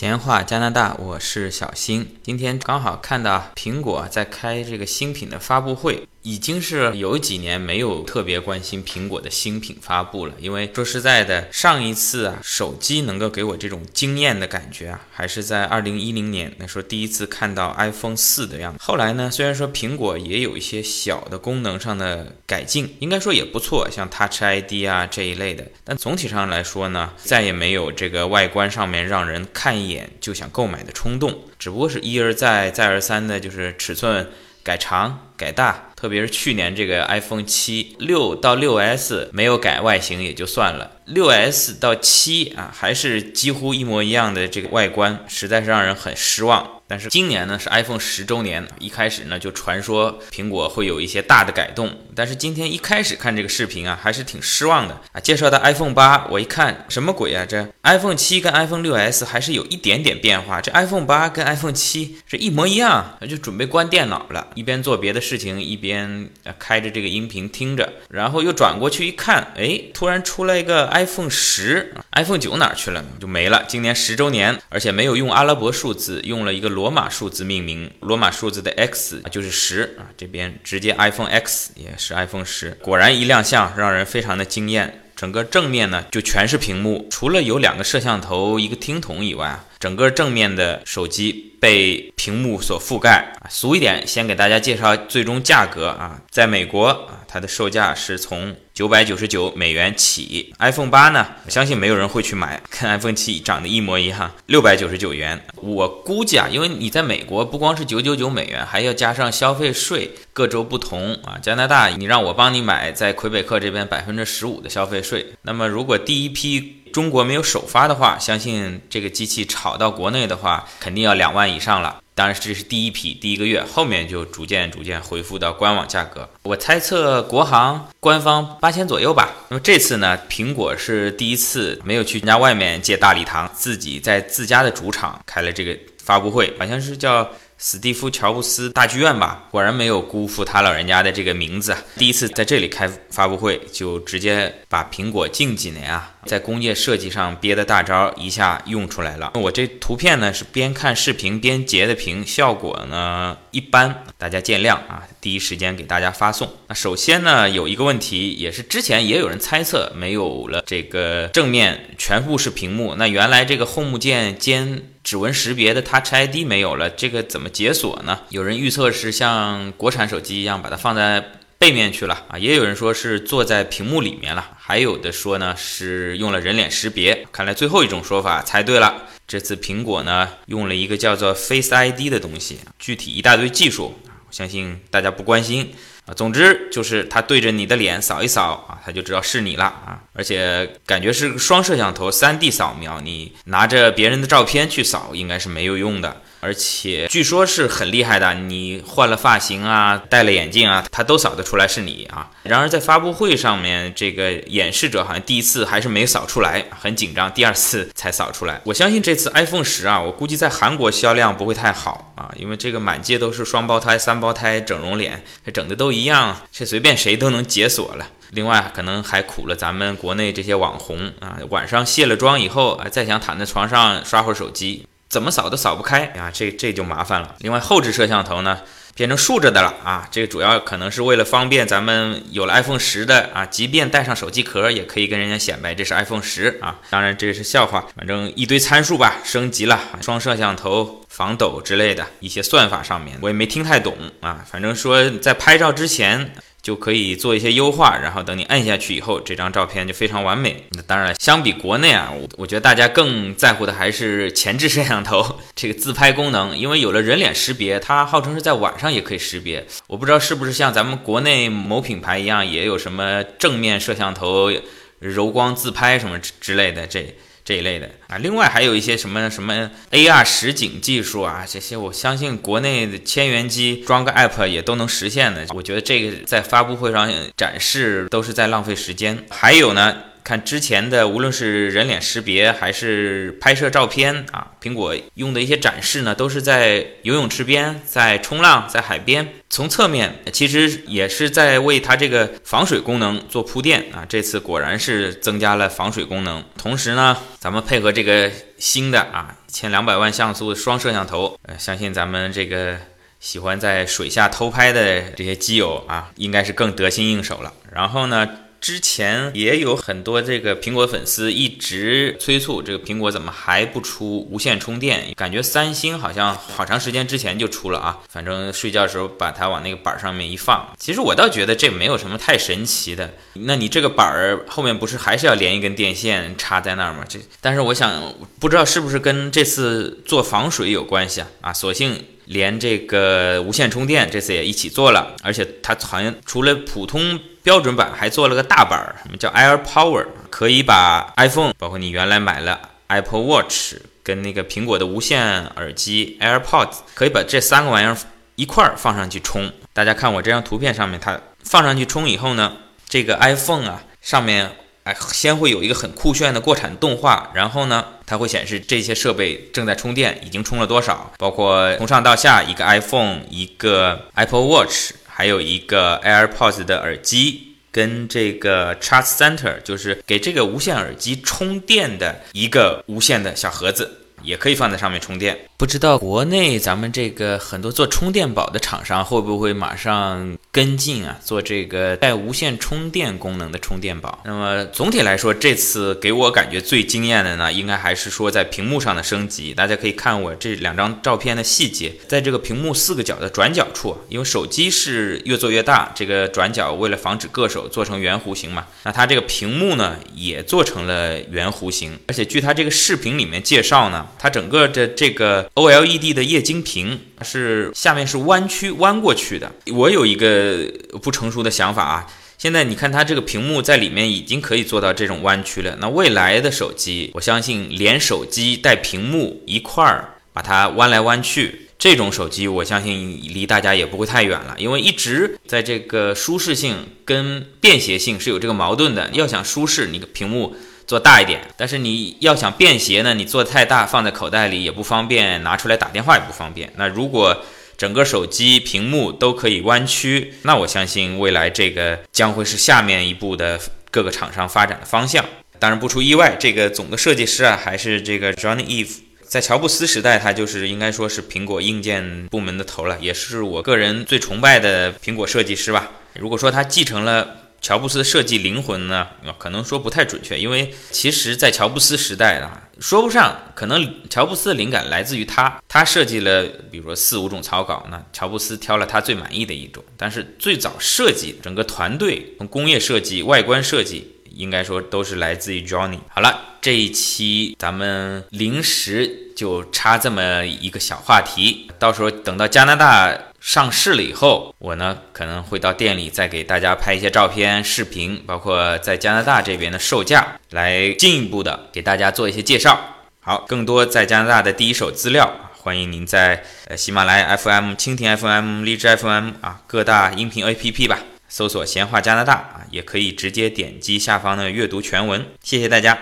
闲话加拿大，我是小新。今天刚好看到苹果在开这个新品的发布会。已经是有几年没有特别关心苹果的新品发布了，因为说实在的，上一次啊手机能够给我这种惊艳的感觉啊，还是在二零一零年那时候第一次看到 iPhone 四的样子。后来呢，虽然说苹果也有一些小的功能上的改进，应该说也不错，像 Touch ID 啊这一类的，但总体上来说呢，再也没有这个外观上面让人看一眼就想购买的冲动，只不过是一而再再而三的，就是尺寸。改长改大，特别是去年这个 iPhone 七六到六 S 没有改外形也就算了，六 S 到七啊还是几乎一模一样的这个外观，实在是让人很失望。但是今年呢是 iPhone 十周年，一开始呢就传说苹果会有一些大的改动，但是今天一开始看这个视频啊，还是挺失望的啊。介绍的 iPhone 八，我一看什么鬼啊？这 iPhone 七跟 iPhone 六 S 还是有一点点变化，这 iPhone 八跟 iPhone 七是一模一样，就准备关电脑了，一边做别的事情，一边开着这个音频听着，然后又转过去一看，哎，突然出来一个 iPhone 十，iPhone 九哪去了？就没了。今年十周年，而且没有用阿拉伯数字，用了一个罗。马数字命名，罗马数字的 X 就是十啊，这边直接 iPhone X 也是 iPhone 十，果然一亮相让人非常的惊艳。整个正面呢就全是屏幕，除了有两个摄像头、一个听筒以外，整个正面的手机被屏幕所覆盖。俗一点，先给大家介绍最终价格啊，在美国啊，它的售价是从。九百九十九美元起，iPhone 八呢？我相信没有人会去买，跟 iPhone 七长得一模一样。六百九十九元，我估计啊，因为你在美国不光是九九九美元，还要加上消费税，各州不同啊。加拿大，你让我帮你买，在魁北克这边百分之十五的消费税。那么如果第一批中国没有首发的话，相信这个机器炒到国内的话，肯定要两万以上了。当然，这是第一批，第一个月，后面就逐渐逐渐恢复到官网价格。我猜测国行官方八千左右吧。那么这次呢，苹果是第一次没有去人家外面借大礼堂，自己在自家的主场开了这个发布会，好像是叫。史蒂夫·乔布斯大剧院吧，果然没有辜负他老人家的这个名字。第一次在这里开发布会，就直接把苹果近几年啊在工业设计上憋的大招一下用出来了。我这图片呢是边看视频边截的屏，效果呢一般，大家见谅啊。第一时间给大家发送。那首先呢有一个问题，也是之前也有人猜测，没有了这个正面全部是屏幕，那原来这个 Home 键兼指纹识别的 Touch ID 没有了，这个怎么解锁呢？有人预测是像国产手机一样把它放在背面去了啊，也有人说是坐在屏幕里面了，还有的说呢是用了人脸识别。看来最后一种说法猜对了，这次苹果呢用了一个叫做 Face ID 的东西，具体一大堆技术，相信大家不关心啊。总之就是他对着你的脸扫一扫啊，他就知道是你了啊，而且感觉是双摄像头三 D 扫描，你拿着别人的照片去扫应该是没有用的。而且据说是很厉害的，你换了发型啊，戴了眼镜啊，它都扫得出来是你啊。然而在发布会上面，这个演示者好像第一次还是没扫出来，很紧张，第二次才扫出来。我相信这次 iPhone 十啊，我估计在韩国销量不会太好啊，因为这个满街都是双胞胎、三胞胎整容脸，这整的都一样，这随便谁都能解锁了。另外可能还苦了咱们国内这些网红啊，晚上卸了妆以后啊，再想躺在床上刷会儿手机。怎么扫都扫不开啊，这这就麻烦了。另外后置摄像头呢，变成竖着的了啊，这个主要可能是为了方便咱们有了 iPhone 十的啊，即便带上手机壳也可以跟人家显摆这是 iPhone 十啊。当然这是笑话，反正一堆参数吧，升级了双摄像头、防抖之类的一些算法上面，我也没听太懂啊。反正说在拍照之前。就可以做一些优化，然后等你按下去以后，这张照片就非常完美。那当然，相比国内啊，我我觉得大家更在乎的还是前置摄像头这个自拍功能，因为有了人脸识别，它号称是在晚上也可以识别。我不知道是不是像咱们国内某品牌一样，也有什么正面摄像头柔光自拍什么之之类的这。这一类的啊，另外还有一些什么什么 AR 实景技术啊，这些我相信国内的千元机装个 App 也都能实现的。我觉得这个在发布会上展示都是在浪费时间。还有呢，看之前的，无论是人脸识别还是拍摄照片啊，苹果用的一些展示呢，都是在游泳池边、在冲浪、在海边。从侧面其实也是在为它这个防水功能做铺垫啊。这次果然是增加了防水功能，同时呢，咱们配合这个新的啊一千两百万像素双摄像头，呃，相信咱们这个喜欢在水下偷拍的这些基友啊，应该是更得心应手了。然后呢？之前也有很多这个苹果粉丝一直催促这个苹果怎么还不出无线充电？感觉三星好像好长时间之前就出了啊，反正睡觉的时候把它往那个板上面一放。其实我倒觉得这没有什么太神奇的。那你这个板儿后面不是还是要连一根电线插在那儿吗？这但是我想不知道是不是跟这次做防水有关系啊？啊，索性连这个无线充电这次也一起做了，而且它好像除了普通。标准版还做了个大板儿，什么叫 Air Power？可以把 iPhone，包括你原来买了 Apple Watch 跟那个苹果的无线耳机 AirPods，可以把这三个玩意儿一块儿放上去充。大家看我这张图片上面，它放上去充以后呢，这个 iPhone 啊上面哎先会有一个很酷炫的过场动画，然后呢它会显示这些设备正在充电，已经充了多少，包括从上到下一个 iPhone，一个 Apple Watch。还有一个 AirPods 的耳机，跟这个 Charge Center，就是给这个无线耳机充电的一个无线的小盒子。也可以放在上面充电。不知道国内咱们这个很多做充电宝的厂商会不会马上跟进啊？做这个带无线充电功能的充电宝。那么总体来说，这次给我感觉最惊艳的呢，应该还是说在屏幕上的升级。大家可以看我这两张照片的细节，在这个屏幕四个角的转角处，因为手机是越做越大，这个转角为了防止硌手，做成圆弧形嘛。那它这个屏幕呢，也做成了圆弧形。而且据它这个视频里面介绍呢。它整个的这个 OLED 的液晶屏是下面是弯曲弯过去的。我有一个不成熟的想法啊，现在你看它这个屏幕在里面已经可以做到这种弯曲了。那未来的手机，我相信连手机带屏幕一块儿把它弯来弯去，这种手机我相信离大家也不会太远了。因为一直在这个舒适性跟便携性是有这个矛盾的。要想舒适，你的屏幕。做大一点，但是你要想便携呢，你做太大放在口袋里也不方便，拿出来打电话也不方便。那如果整个手机屏幕都可以弯曲，那我相信未来这个将会是下面一步的各个厂商发展的方向。当然不出意外，这个总的设计师啊还是这个 Johnny Ive，在乔布斯时代他就是应该说是苹果硬件部门的头了，也是我个人最崇拜的苹果设计师吧。如果说他继承了。乔布斯的设计灵魂呢？可能说不太准确，因为其实，在乔布斯时代啊，说不上，可能乔布斯的灵感来自于他，他设计了，比如说四五种草稿，那乔布斯挑了他最满意的一种。但是最早设计整个团队，从工业设计、外观设计，应该说都是来自于 Johnny。好了，这一期咱们临时就插这么一个小话题，到时候等到加拿大。上市了以后，我呢可能会到店里再给大家拍一些照片、视频，包括在加拿大这边的售价，来进一步的给大家做一些介绍。好，更多在加拿大的第一手资料，欢迎您在喜马拉雅 FM、蜻蜓 FM、荔枝 FM 啊各大音频 APP 吧，搜索“闲话加拿大”啊，也可以直接点击下方的阅读全文。谢谢大家。